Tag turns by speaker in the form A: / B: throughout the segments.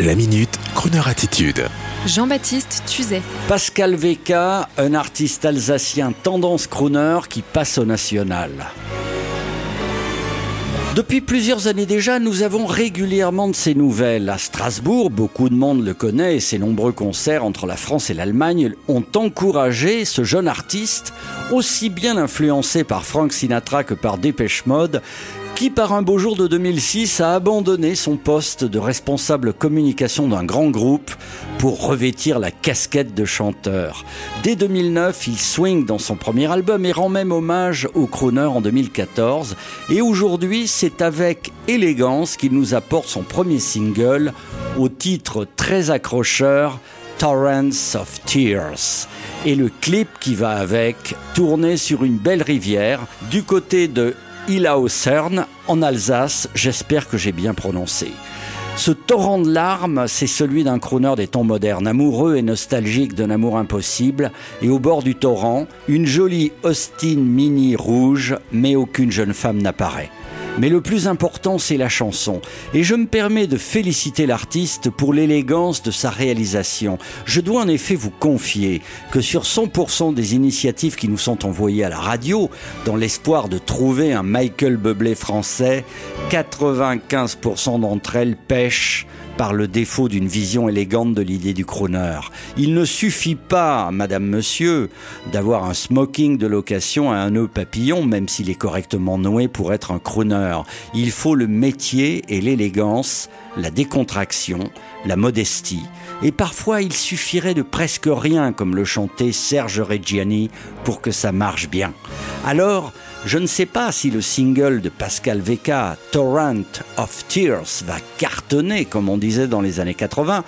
A: La minute, Kroneur attitude.
B: Jean-Baptiste Tuzet.
C: Pascal Veka, un artiste alsacien tendance crooner qui passe au national. Depuis plusieurs années déjà, nous avons régulièrement de ces nouvelles. À Strasbourg, beaucoup de monde le connaît et ses nombreux concerts entre la France et l'Allemagne ont encouragé ce jeune artiste, aussi bien influencé par Frank Sinatra que par Dépêche Mode, qui par un beau jour de 2006 a abandonné son poste de responsable communication d'un grand groupe pour revêtir la casquette de chanteur. Dès 2009, il swing dans son premier album et rend même hommage au crooner en 2014. Et aujourd'hui, c'est avec élégance qu'il nous apporte son premier single au titre très accrocheur Torrents of Tears. Et le clip qui va avec, tourné sur une belle rivière, du côté de Cern, en Alsace, j'espère que j'ai bien prononcé. Ce torrent de larmes, c'est celui d'un crooner des temps modernes, amoureux et nostalgique d'un amour impossible, et au bord du torrent, une jolie Austin Mini rouge, mais aucune jeune femme n'apparaît. Mais le plus important, c'est la chanson. Et je me permets de féliciter l'artiste pour l'élégance de sa réalisation. Je dois en effet vous confier que sur 100% des initiatives qui nous sont envoyées à la radio, dans l'espoir de trouver un Michael Bublé français, 95% d'entre elles pêchent par le défaut d'une vision élégante de l'idée du crooner. Il ne suffit pas, madame, monsieur, d'avoir un smoking de location à un nœud papillon, même s'il est correctement noué pour être un crooner. Il faut le métier et l'élégance, la décontraction, la modestie. Et parfois, il suffirait de presque rien, comme le chantait Serge Reggiani, pour que ça marche bien. Alors, je ne sais pas si le single de Pascal Veka, Torrent of Tears, va cartonner, comme on disait dans les années 80,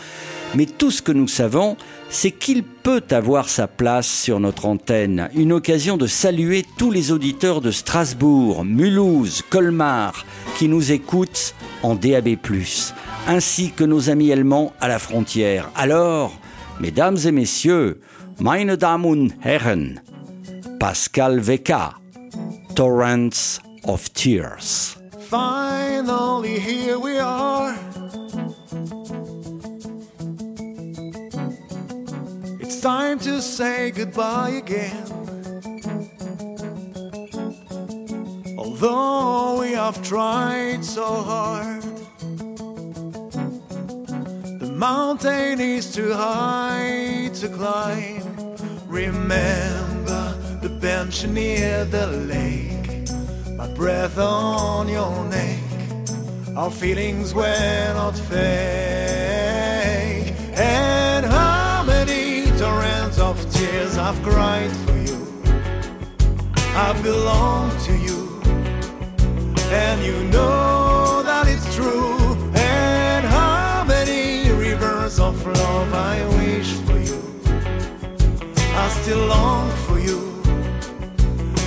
C: mais tout ce que nous savons, c'est qu'il peut avoir sa place sur notre antenne, une occasion de saluer tous les auditeurs de Strasbourg, Mulhouse, Colmar, qui nous écoutent en DAB+, ainsi que nos amis allemands à la frontière. Alors, mesdames et messieurs, meine Damen und Herren, Pascal Veka, torrents of tears.
D: Finally, here we are. It's time to say goodbye again. Although we have tried so hard, the mountain is too high to climb. Remember the bench near the lake, my breath on your neck. Our feelings were not fake. I've cried for you? I belong to you, and you know that it's true. And how many rivers of love I wish for you? I still long for you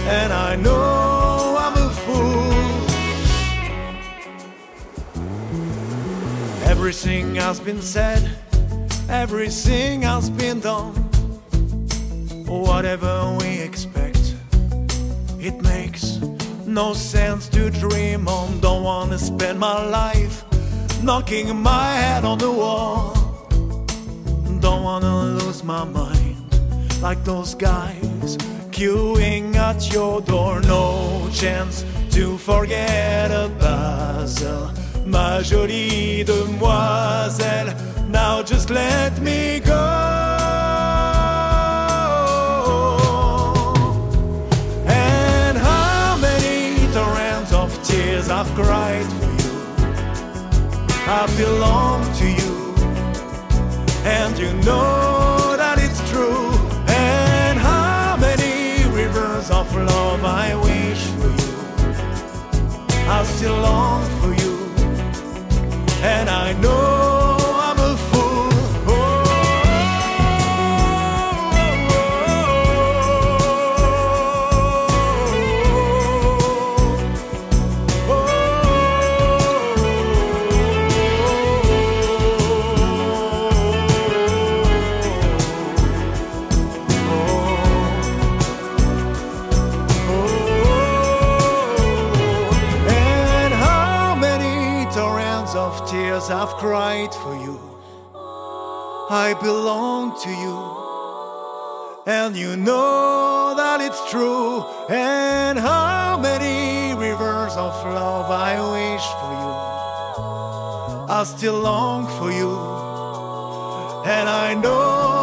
D: and I know I'm a fool. Everything has been said, everything has been done. Whatever we expect, it makes no sense to dream on. Don't wanna spend my life knocking my head on the wall. Don't wanna lose my mind like those guys queuing at your door. No chance to forget a puzzle. Ma jolie demoiselle, cried for you. I belong to you, and you know that it's true. And how many rivers of love I wish for you. I still long for you, and I know Of tears I've cried for you. I belong to you. And you know that it's true. And how many rivers of love I wish for you. I still long for you. And I know